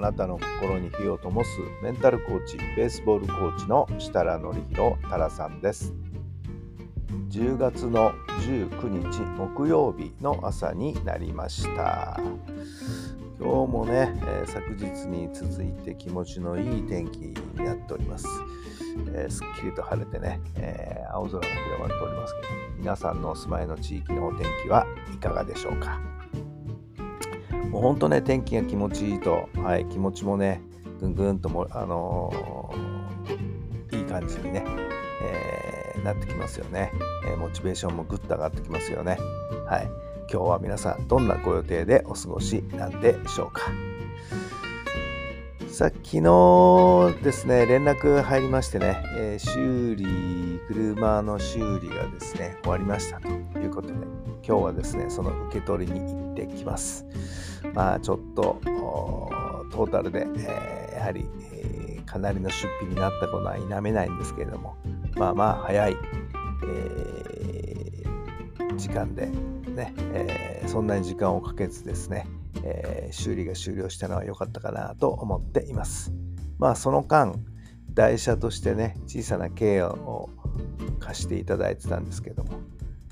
あなたの心に火を灯すメンタルコーチ、ベースボールコーチの設楽範弘太良さんです。10月の19日木曜日の朝になりました。今日もね、えー昨日に続いて気持ちのいい天気になっております。えーすっきりと晴れてね、えー青空が広がっておりますけど、皆さんのお住まいの地域のお天気はいかがでしょうか？もうほんとね、天気が気持ちいいと、はい、気持ちもね、ぐんぐんとも、あのーいい感じにね、えーなってきますよね、えーモチベーションもぐっと上がってきますよね。はい。今日は皆さん、どんなご予定でお過ごしなんでしょうか。さあ、昨日ですね、連絡入りましてね、え修理、車の修理がですね、終わりましたということで、今日はですね、その受け取りに行ってきます。まあちょっとトータルで、えーやはり、えーかなりの出費になったことは否めないんですけれどもまあまあ早い、えー時間でね、えそんなに時間をかけずですね、え修理が終了したのは良かったかなと思っています。まあその間台車としてね小さな軽を貸していただいてたんですけども、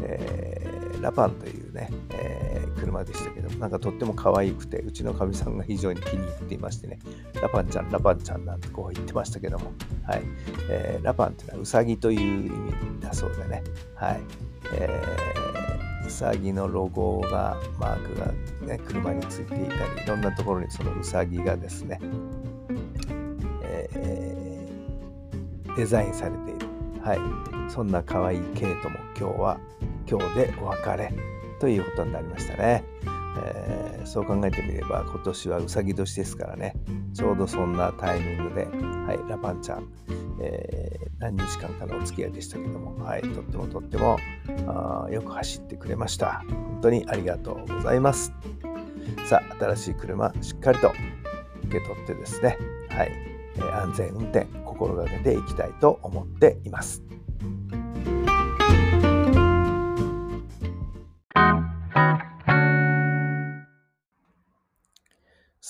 えーラパンというね、えー車でしたけどなんかとっても可愛くてうちのかみさんが非常に気に入っていましてねラパンちゃんラパンちゃんなんてこう言ってましたけども、はい。えーラパンっていうのはウサギという意味だそうでね、はい。えーウサギのロゴがマークが、ね、車についていたりいろんなところにそのウサギがですね、えーデザインされている、はい、そんな可愛いケイトも今日は今日でお別れということになりましたね。えーそう考えてみれば今年はうさぎ年ですからね。ちょうどそんなタイミングで、はい、ラパンちゃん、えー何日間かのお付き合いでしたけども、はい、とってもとってもあよく走ってくれました。本当にありがとうございます。さあ新しい車しっかりと受け取ってですね、はい安全運転心がけていきたいと思っています。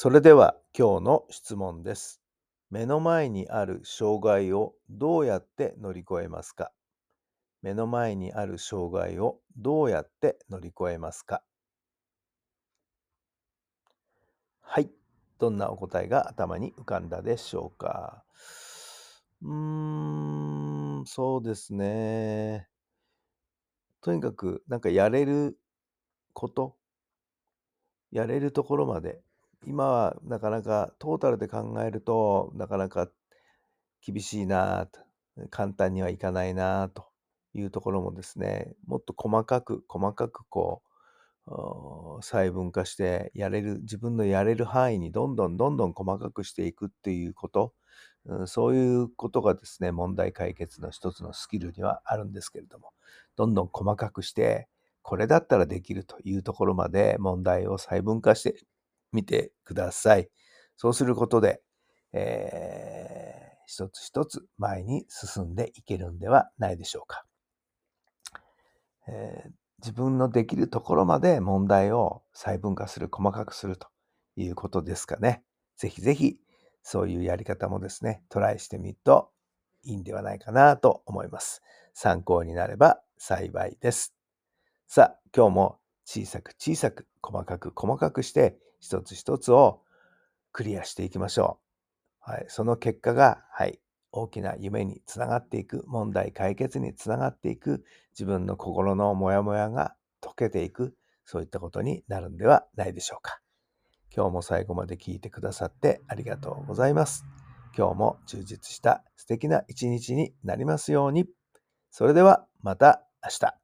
それでは今日の質問です。目の前にある障害をどうやって乗り越えますか？目の前にある障害をどうやって乗り越えますか？はい。どんなお答えが頭に浮かんだでしょうか？うーん、そうですね。とにかく、なんかやれること、やれるところまで、今はなかなかトータルで考えるとなかなか厳しいなと、簡単にはいかないなというところもですね、もっと細かく細かくこう、細分化してやれる、自分のやれる範囲にどんどんどんどん細かくしていくっていうこと、うんそういうことがですね、問題解決の一つのスキルにはあるんですけれども、どんどん細かくして、これだったらできるというところまで問題を細分化してみてください。そうすることで、えー一つ一つ前に進んでいけるんではないでしょうか。えー自分のできるところまで問題を細分化する、細かくするということですかね。ぜひぜひ、そういうやり方もですね、トライしてみるといいんではないかなと思います。参考になれば幸いです。さあ、今日も小さく小さく、細かく細かくして、一つ一つをクリアしていきましょう。はい、その結果が、はい、大きな夢につながっていく、問題解決につながっていく、自分の心のモヤモヤが解けていく、そういったことになるんではないでしょうか。今日も最後まで聞いてくださってありがとうございます。今日も充実した素敵な一日になりますように。それではまた明日。